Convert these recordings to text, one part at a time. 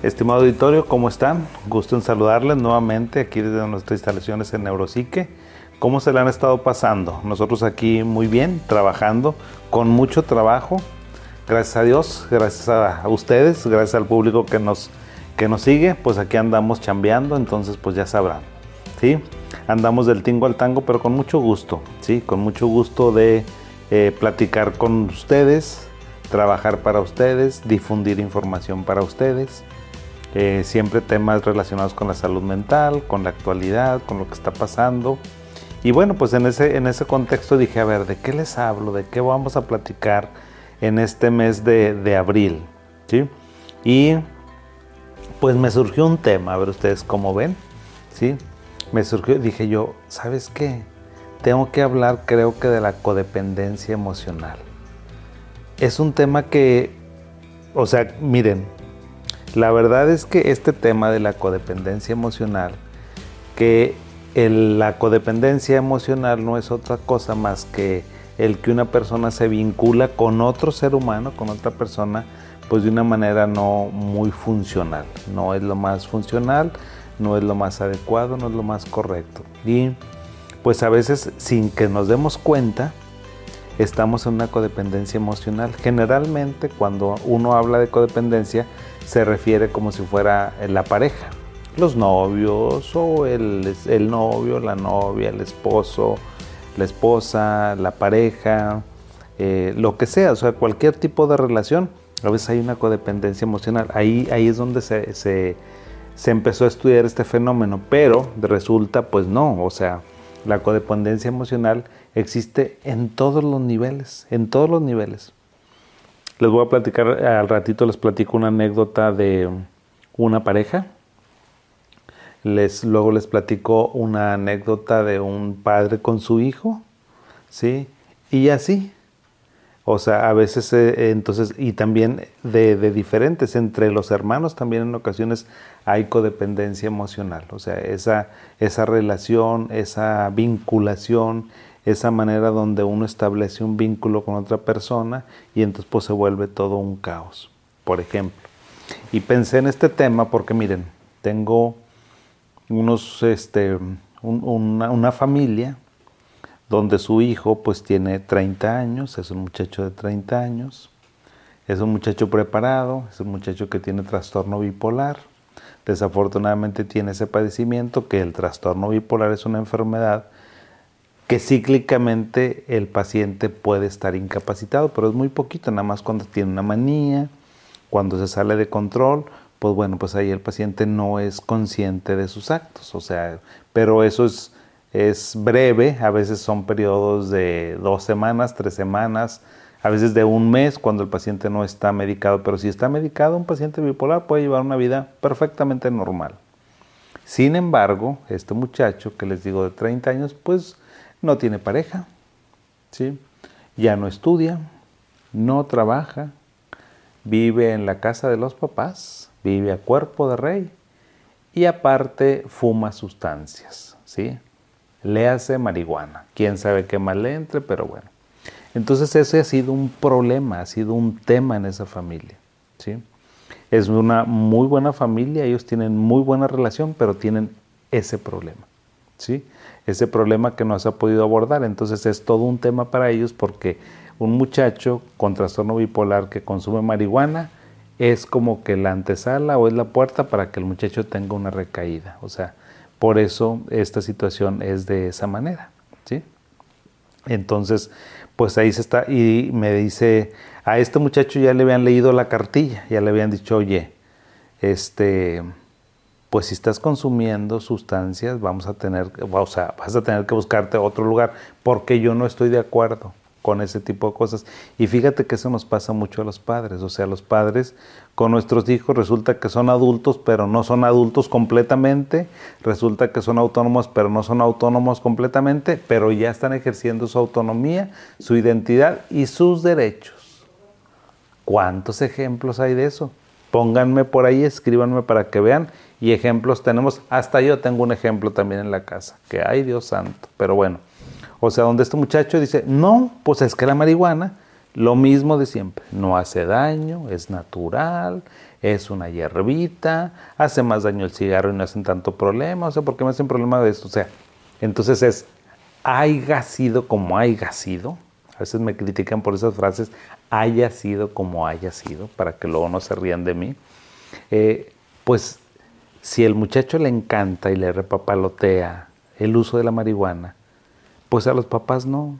Estimado auditorio, ¿cómo están? Gusto en saludarles nuevamente aquí desde nuestras instalaciones en Neuropsique. ¿Cómo se le han estado pasando? Nosotros aquí muy bien, trabajando, con mucho trabajo. Gracias a Dios, gracias a, ustedes, gracias al público que nos, que nos sigue, pues aquí andamos chambeando, entonces pues ya sabrán. ¿sí? Andamos del tingo al tango, pero con mucho gusto, ¿sí? Con mucho gusto de eh, platicar con ustedes, trabajar para ustedes, difundir información para ustedes. Eh, siempre temas relacionados con la salud mental, con la actualidad, con lo que está pasando. Y bueno, pues en ese, en ese contexto dije, a ver, ¿de qué les hablo? ¿De qué vamos a platicar en este mes de, de abril? ¿Sí? Y pues me surgió un tema, a ver ustedes cómo ven, ¿sí? Me surgió, dije yo, ¿sabes qué? Tengo que hablar creo que de la codependencia emocional. Es un tema que, o sea, miren, la verdad es que este tema de la codependencia emocional, que la codependencia emocional no es otra cosa más que el que una persona se vincula con otro ser humano, con otra persona, pues de una manera no muy funcional. No es lo más funcional, no es lo más adecuado, no es lo más correcto. Y pues a veces sin que nos demos cuenta, estamos en una codependencia emocional. Generalmente cuando uno habla de codependencia se refiere como si fuera la pareja, los novios o el, novio, la novia, el esposo, la esposa, la pareja, eh, lo que sea, o sea, cualquier tipo de relación. A veces hay una codependencia emocional. Ahí, ahí es donde se, se, se empezó a estudiar este fenómeno, pero resulta pues no, o sea, la codependencia emocional existe en todos los niveles, en todos los niveles. Les voy a platicar, al ratito les platico una anécdota de una pareja. Les, luego les platico una anécdota de un padre con su hijo, ¿sí? Y así. O sea, a veces, eh, entonces, y también de, de, diferentes, entre los hermanos también en ocasiones hay codependencia emocional. O sea, esa, esa relación, esa vinculación, esa manera donde uno establece un vínculo con otra persona y entonces pues se vuelve todo un caos, por ejemplo. Y pensé en este tema porque miren, tengo unos, este, una, familia donde su hijo pues tiene 30 años, es un muchacho de 30 años, es un muchacho preparado, es un muchacho que tiene trastorno bipolar, desafortunadamente tiene ese padecimiento que el trastorno bipolar es una enfermedad que cíclicamente el paciente puede estar incapacitado, pero es muy poquito, nada más cuando tiene una manía, cuando se sale de control, pues bueno, pues ahí el paciente no es consciente de sus actos, o sea, pero eso es, es breve, a veces son periodos de dos semanas, tres semanas, a veces de un mes cuando el paciente no está medicado, pero si está medicado, un paciente bipolar puede llevar una vida perfectamente normal. Sin embargo, este muchacho que les digo de 30 años, pues no tiene pareja, ¿sí? ya no estudia, no trabaja, vive en la casa de los papás, vive a cuerpo de rey y aparte fuma sustancias, ¿sí? Le hace marihuana. Quién sabe qué mal le entre, pero bueno. Entonces ese ha sido un problema, ha sido un tema en esa familia, ¿sí? Es una muy buena familia, ellos tienen muy buena relación, pero tienen ese problema, ¿sí? ese problema que no se ha podido abordar. Entonces es todo un tema para ellos porque un muchacho con trastorno bipolar que consume marihuana es como que la antesala o es la puerta para que el muchacho tenga una recaída. O sea, por eso esta situación es de esa manera. ¿sí? Entonces, pues ahí se está. Y me dice, a este muchacho ya le habían leído la cartilla, ya le habían dicho, oye, este pues si estás consumiendo sustancias, vamos a tener, o sea, vas a tener que buscarte otro lugar, porque yo no estoy de acuerdo con ese tipo de cosas. Y fíjate que eso nos pasa mucho a los padres, o sea, los padres con nuestros hijos resulta que son adultos, pero no son adultos completamente, resulta que son autónomos, pero no son autónomos completamente, pero ya están ejerciendo su autonomía, su identidad y sus derechos. ¿Cuántos ejemplos hay de eso? Pónganme por ahí, escríbanme para que vean y ejemplos tenemos, hasta yo tengo un ejemplo también en la casa, que hay Dios santo, pero bueno, o sea, donde este muchacho dice, no, pues es que la marihuana Lo mismo de siempre, no hace daño, es natural, es una hierbita, hace más daño el cigarro y no hacen tanto problema, o sea, ¿por qué me hacen problema de esto? O sea, entonces es, haya sido como haya sido, a veces me critican por esas frases, haya sido como haya sido, para que luego no se rían de mí, eh, pues si el muchacho le encanta y le repapalotea el uso de la marihuana, pues a los papás no.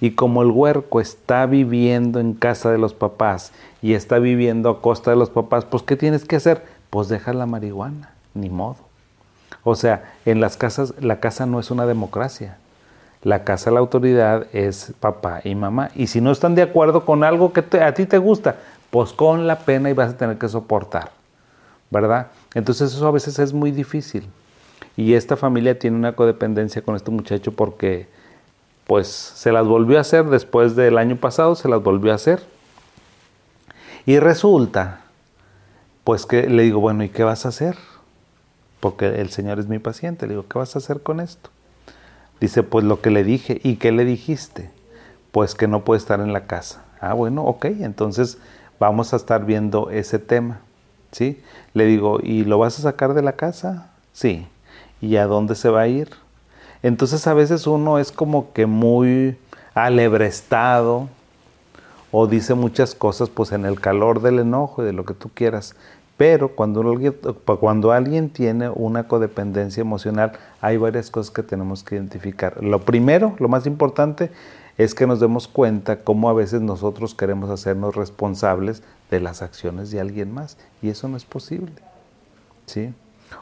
Y como el huerco está viviendo en casa de los papás y está viviendo a costa de los papás, pues ¿qué tienes que hacer? Pues deja la marihuana, ni modo. O sea, en las casas, la casa no es una democracia. La casa, la autoridad es papá y mamá. Y si no están de acuerdo con algo que a ti te gusta, pues con la pena y vas a tener que soportar. ¿Verdad? Entonces eso a veces es muy difícil. Y esta familia tiene una codependencia con este muchacho porque pues se las volvió a hacer después del año pasado, se las volvió a hacer. Y resulta, pues que le digo, bueno, ¿y qué vas a hacer? Porque el Señor es mi paciente. Le digo, ¿qué vas a hacer con esto? Dice, pues lo que le dije. ¿Y qué le dijiste? Pues que no puede estar en la casa. Ah, bueno, ok, entonces vamos a estar viendo ese tema. ¿Sí? Le digo, ¿y lo vas a sacar de la casa? Sí. ¿Y a dónde se va a ir? Entonces a veces uno es como que muy alebrestado o dice muchas cosas pues en el calor del enojo y de lo que tú quieras. Pero cuando alguien, cuando alguien tiene una codependencia emocional, hay varias cosas que tenemos que identificar. Lo primero, lo más importante, es que nos demos cuenta cómo a veces nosotros queremos hacernos responsables de las acciones de alguien más. Y eso no es posible. ¿Sí?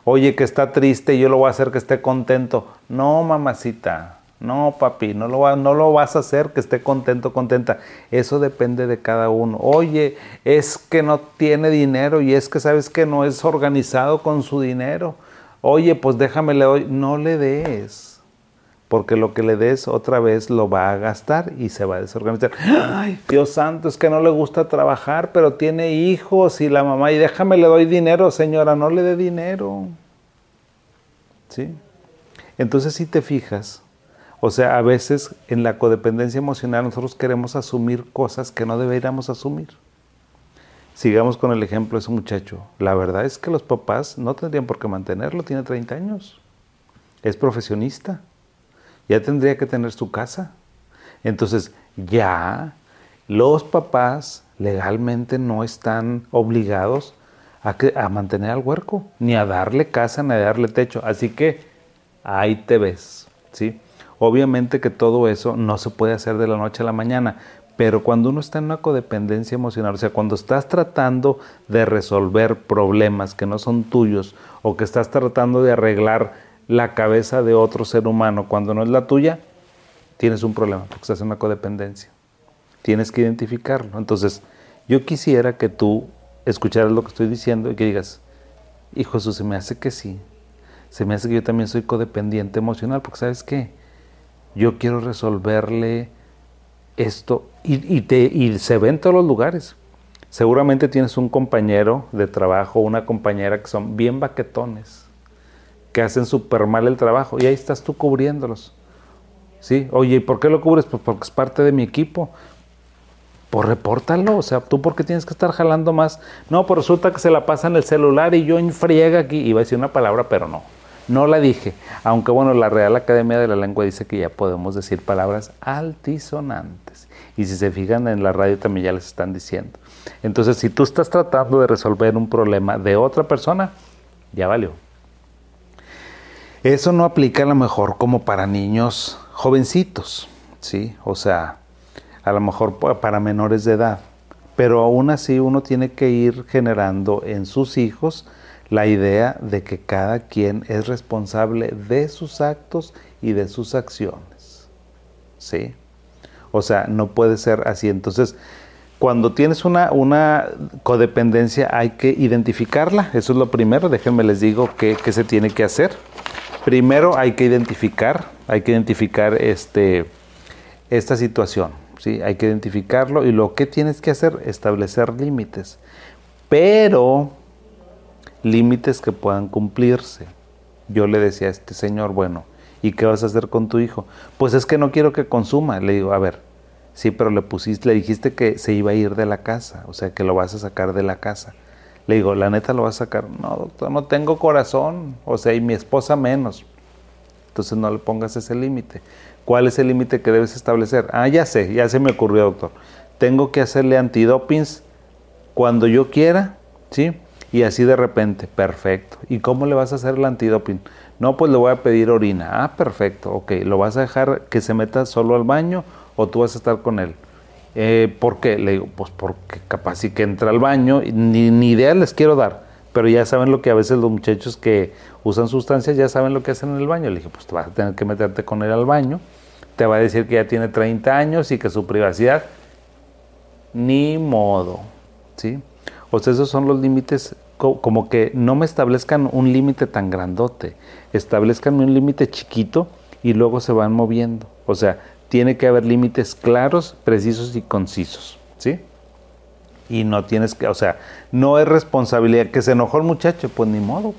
Oye, que está triste yo lo voy a hacer que esté contento. No, mamacita. No, papi, no lo, no lo vas a hacer que esté contento, contenta. Eso depende de cada uno. Oye, es que no tiene dinero y es que sabes que no es organizado con su dinero. Oye, pues déjame le doy. No le des porque lo que le des otra vez lo va a gastar y se va a desorganizar. Ay, Dios santo, es que no le gusta trabajar, pero tiene hijos y la mamá, y déjame le doy dinero, señora, no le dé dinero. ¿Sí? Entonces, si te fijas, o sea, a veces en la codependencia emocional nosotros queremos asumir cosas que no deberíamos asumir. Sigamos con el ejemplo de ese muchacho. La verdad es que los papás no tendrían por qué mantenerlo, tiene 30 años. Es profesionista ya tendría que tener su casa. Entonces, ya los papás legalmente no están obligados a, a, mantener al huerco, ni a darle casa, ni a darle techo. Así que ahí te ves, ¿sí? Obviamente que todo eso no se puede hacer de la noche a la mañana, pero cuando uno está en una codependencia emocional, o sea, cuando estás tratando de resolver problemas que no son tuyos o que estás tratando de arreglar la cabeza de otro ser humano cuando no es la tuya, tienes un problema, porque estás en una codependencia. Tienes que identificarlo. Entonces, yo quisiera que tú escucharas lo que estoy diciendo y que digas, hijo Jesús, se me hace que sí. Se me hace que yo también soy codependiente emocional, porque sabes qué, yo quiero resolverle esto y, y se ve todos los lugares. Seguramente tienes un compañero de trabajo, una compañera que son bien baquetones que hacen súper mal el trabajo y ahí estás tú cubriéndolos. ¿Sí? Oye, ¿y por qué lo cubres? Pues porque es parte de mi equipo. Pues repórtalo, o sea, tú porque tienes que estar jalando más. No, pues resulta que se la pasa en el celular y yo en friega aquí. Iba a decir una palabra, pero no. No la dije. Aunque bueno, la Real Academia de la Lengua dice que ya podemos decir palabras altisonantes. Y si se fijan en la radio también ya les están diciendo. Entonces, si tú estás tratando de resolver un problema de otra persona, ya valió. Eso no aplica a lo mejor como para niños jovencitos, ¿sí? O sea, a lo mejor para menores de edad. Pero aún así uno tiene que ir generando en sus hijos la idea de que cada quien es responsable de sus actos y de sus acciones. ¿Sí? O sea, no puede ser así. Entonces, cuando tienes una, una codependencia hay que identificarla. Eso es lo primero. Déjenme les digo qué se tiene que hacer. Primero hay que identificar, hay que identificar este, esta situación, ¿sí? Hay que identificarlo y lo que tienes que hacer, establecer límites, pero límites que puedan cumplirse. Yo le decía a este señor, bueno, ¿y qué vas a hacer con tu hijo? Pues es que no quiero que consuma. Le digo, a ver, Sí, pero le pusiste, le dijiste que se iba a ir de la casa, o sea, que lo vas a sacar de la casa. Le digo, la neta lo vas a sacar. No, doctor, no tengo corazón, o sea, y mi esposa menos. Entonces no le pongas ese límite. ¿Cuál es el límite que debes establecer? Ah, ya sé, ya se me ocurrió, doctor. Tengo que hacerle antidopings cuando yo quiera, ¿sí? Y así de repente, perfecto. ¿Y cómo le vas a hacer el antidoping? No, pues le voy a pedir orina. Ah, perfecto, ok. ¿Lo vas a dejar que se meta solo al baño o tú vas a estar con él? Eh, ¿Por qué? Le digo, pues porque capaz sí que entra al baño, ni, ni idea les quiero dar, pero ya saben lo que a veces los muchachos que usan sustancias ya saben lo que hacen en el baño. Le dije, pues vas a tener que meterte con él al baño, te va a decir que ya tiene 30 años y que su privacidad, ni modo, ¿sí? O sea, esos son los límites, como que no me establezcan un límite tan grandote, establezcan un límite chiquito y luego se van moviendo. O sea, tiene que haber límites claros, precisos y concisos, ¿sí? Y no tienes que, o sea, no es responsabilidad que se enojó el muchacho, pues ni modo.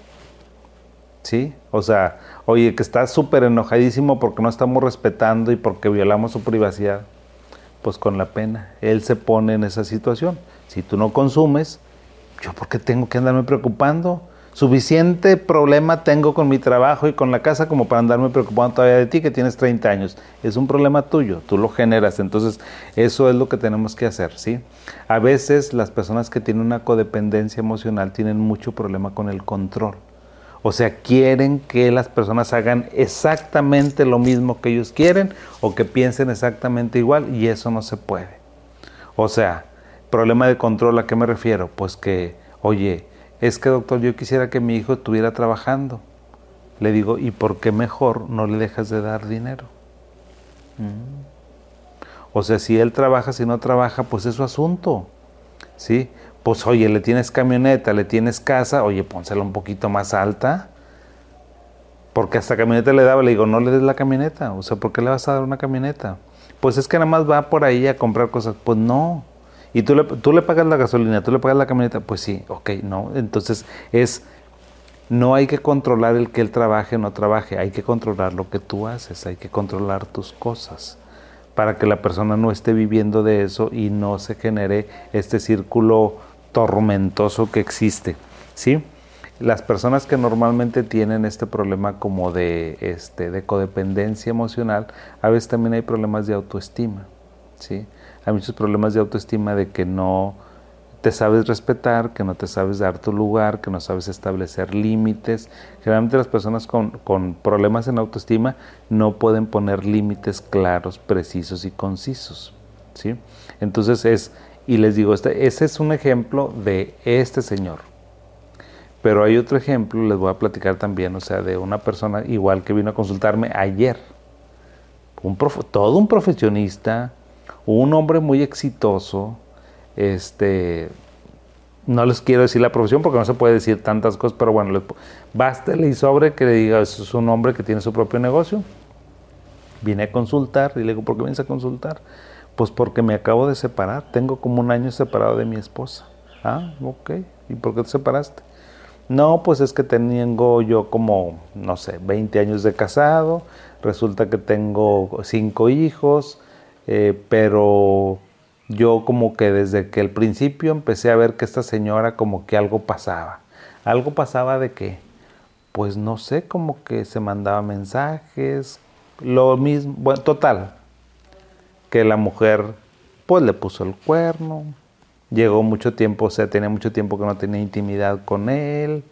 ¿Sí? O sea, oye, que está súper enojadísimo porque no estamos respetando y porque violamos su privacidad. Pues con la pena, él se pone en esa situación. Si tú no consumes, ¿yo por qué tengo que andarme preocupando? Suficiente problema tengo con mi trabajo y con la casa como para andarme preocupando todavía de ti que tienes 30 años. Es un problema tuyo, tú lo generas. Entonces, eso es lo que tenemos que hacer, ¿sí? A veces las personas que tienen una codependencia emocional tienen mucho problema con el control. O sea, quieren que las personas hagan exactamente lo mismo que ellos quieren o que piensen exactamente igual y eso no se puede. O sea, Problema de control, ¿a qué me refiero? Pues que, oye, es que doctor, yo quisiera que mi hijo estuviera trabajando. Le digo, ¿y por qué mejor no le dejas de dar dinero? Mm. O sea, si él trabaja, si no trabaja, pues es su asunto. ¿Sí? Pues oye, le tienes camioneta, le tienes casa, oye, pónsela un poquito más alta. Porque hasta camioneta le daba, le digo, no le des la camioneta. O sea, ¿por qué le vas a dar una camioneta? Pues es que nada más va por ahí a comprar cosas. Pues no. Y tú le, tú le pagas la gasolina, tú le pagas la camioneta, pues sí, ok, no. Entonces es, no hay que controlar el que él trabaje o no trabaje, hay que controlar lo que tú haces, hay que controlar tus cosas para que la persona no esté viviendo de eso y no se genere este círculo tormentoso que existe, ¿sí? Las personas que normalmente tienen este problema como de, este, de codependencia emocional, a veces también hay problemas de autoestima, ¿sí? Hay muchos problemas de autoestima de que no te sabes respetar, que no te sabes dar tu lugar, que no sabes establecer límites. Generalmente las personas con, problemas en autoestima no pueden poner límites claros, precisos y concisos. ¿sí? Entonces es, y les digo, este, ese es un ejemplo de este señor. Pero hay otro ejemplo, les voy a platicar también, o sea, de una persona igual que vino a consultarme ayer. Un todo un profesionista, un hombre muy exitoso, este, no les quiero decir la profesión porque no se puede decir tantas cosas, pero bueno, bástele y sobre que le diga, es un hombre que tiene su propio negocio. Vine a consultar y le digo, ¿por qué vienes a consultar? Pues porque me acabo de separar, tengo como un año separado de mi esposa. Ah, ok, ¿y por qué te separaste? No, pues es que tengo yo como, no sé, 20 años de casado, resulta que tengo cinco hijos, eh, pero yo como que desde que el principio empecé a ver que esta señora como que algo pasaba. ¿Algo pasaba de qué? Pues no sé, como que se mandaba mensajes, lo mismo, bueno, total, que la mujer pues le puso el cuerno, llegó mucho tiempo, o sea, tenía mucho tiempo que no tenía intimidad con él,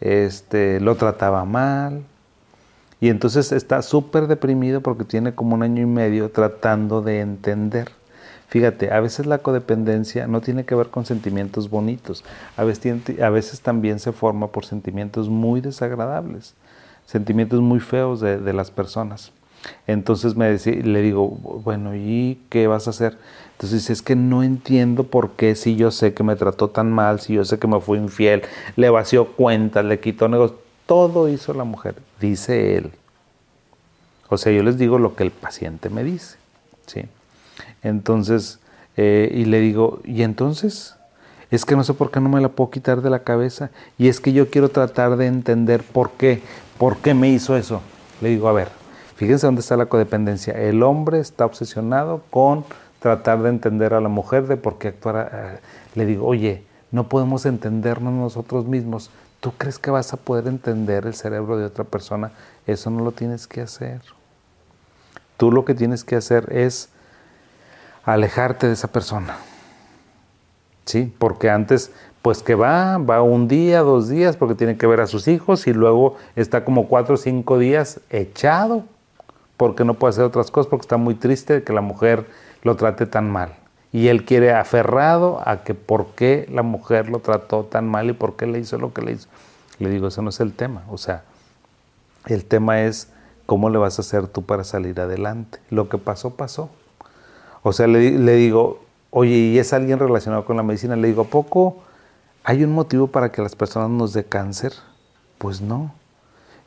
este, lo trataba mal, y entonces está súper deprimido porque tiene como un año y medio tratando de entender. Fíjate, a veces la codependencia no tiene que ver con sentimientos bonitos, a veces, a veces también se forma por sentimientos muy desagradables, sentimientos muy feos de, las personas. Entonces me le digo, bueno, ¿y qué vas a hacer? Entonces dice, es que no entiendo por qué si yo sé que me trató tan mal, si yo sé que me fue infiel, le vació cuentas, le quitó negocios, todo hizo la mujer, dice él. O sea, yo les digo lo que el paciente me dice. ¿sí? Entonces, eh, y le digo, ¿y entonces? Es que no sé por qué no me la puedo quitar de la cabeza. Y es que yo quiero tratar de entender por qué. ¿Por qué me hizo eso? Le digo, a ver, fíjense dónde está la codependencia. El hombre está obsesionado con tratar de entender a la mujer de por qué actuar. Eh, le digo, oye, no podemos entendernos nosotros mismos. ¿Tú crees que vas a poder entender el cerebro de otra persona? Eso no lo tienes que hacer. Tú lo que tienes que hacer es alejarte de esa persona. ¿Sí? Porque antes, pues que va, va un día, dos días, porque tiene que ver a sus hijos y luego está como cuatro o cinco días echado, porque no puede hacer otras cosas, porque está muy triste de que la mujer lo trate tan mal. Y él quiere aferrado a que por qué la mujer lo trató tan mal y por qué le hizo lo que le hizo. Le digo, eso no es el tema. O sea, el tema es cómo le vas a hacer tú para salir adelante. Lo que pasó, pasó. O sea, le, digo, oye, ¿y es alguien relacionado con la medicina? Le digo, ¿a poco hay un motivo para que las personas nos dé cáncer? Pues no.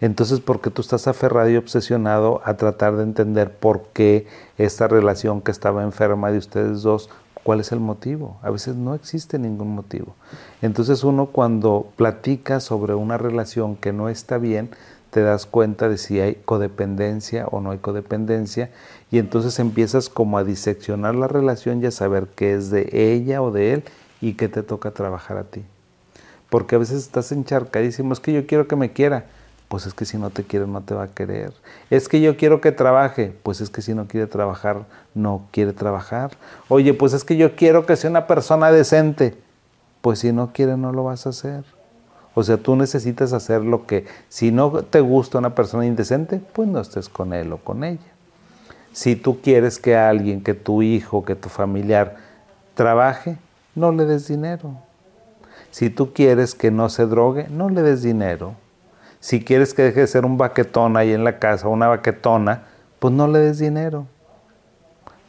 Entonces, ¿por qué tú estás aferrado y obsesionado a tratar de entender por qué esta relación que estaba enferma de ustedes dos, cuál es el motivo? A veces no existe ningún motivo. Entonces uno cuando platica sobre una relación que no está bien, te das cuenta de si hay codependencia o no hay codependencia y entonces empiezas como a diseccionar la relación y a saber qué es de ella o de él y qué te toca trabajar a ti. Porque a veces estás encharcadísimo, es que yo quiero que me quiera, pues es que si no te quiere no te va a querer. Es que yo quiero que trabaje, pues es que si no quiere trabajar, no quiere trabajar. Oye, pues es que yo quiero que sea una persona decente, pues si no quiere no lo vas a hacer. O sea, tú necesitas hacer lo que, si no te gusta una persona indecente, pues no estés con él o con ella. Si tú quieres que alguien, que tu hijo, que tu familiar trabaje, no le des dinero. Si tú quieres que no se drogue, no le des dinero. Si quieres que deje de ser un baquetón ahí en la casa, una baquetona, pues no le des dinero.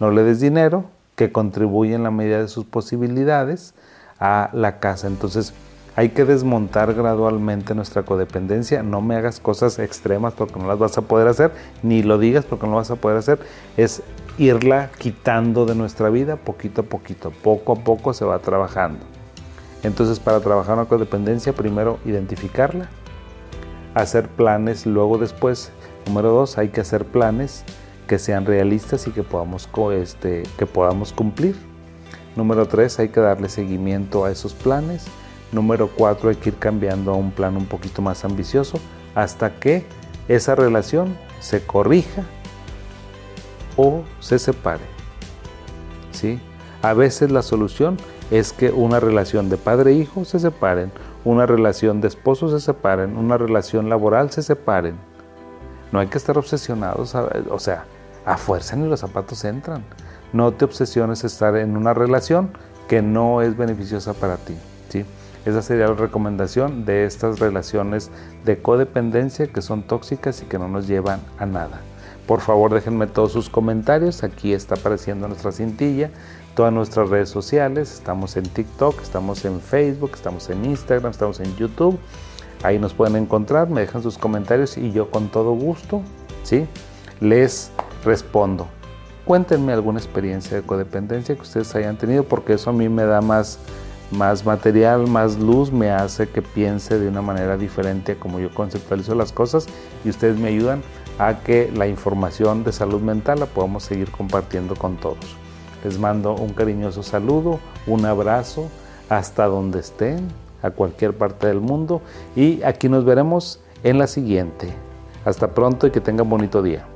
No le des dinero que contribuye en la medida de sus posibilidades a la casa. Entonces hay que desmontar gradualmente nuestra codependencia. No me hagas cosas extremas porque no las vas a poder hacer, ni lo digas porque no lo vas a poder hacer. Es irla quitando de nuestra vida poquito a poquito. Poco a poco se va trabajando. Entonces para trabajar una codependencia, primero identificarla, hacer planes, luego después, número dos, hay que hacer planes que sean realistas y que podamos, este, que podamos cumplir. Número tres, hay que darle seguimiento a esos planes. Número cuatro, hay que ir cambiando a un plan un poquito más ambicioso hasta que esa relación se corrija o se separe. ¿Sí? A veces la solución es que una relación de padre-hijo e se separen una relación de esposos se separen, una relación laboral se separen. No hay que estar obsesionados, o sea, a fuerza ni los zapatos entran. No te obsesiones estar en una relación que no es beneficiosa para ti. ¿sí? Esa sería la recomendación de estas relaciones de codependencia que son tóxicas y que no nos llevan a nada. Por favor, déjenme todos sus comentarios. Aquí está apareciendo nuestra cintilla todas nuestras redes sociales. Estamos en TikTok, estamos en Facebook, estamos en Instagram, estamos en YouTube. Ahí nos pueden encontrar, me dejan sus comentarios y yo con todo gusto, ¿sí? Les respondo. Cuéntenme alguna experiencia de codependencia que ustedes hayan tenido porque eso a mí me da más, más material, más luz, me hace que piense de una manera diferente como yo conceptualizo las cosas y ustedes me ayudan a que la información de salud mental la podamos seguir compartiendo con todos. Les mando un cariñoso saludo, un abrazo hasta donde estén, a cualquier parte del mundo y aquí nos veremos en la siguiente. Hasta pronto y que tengan bonito día.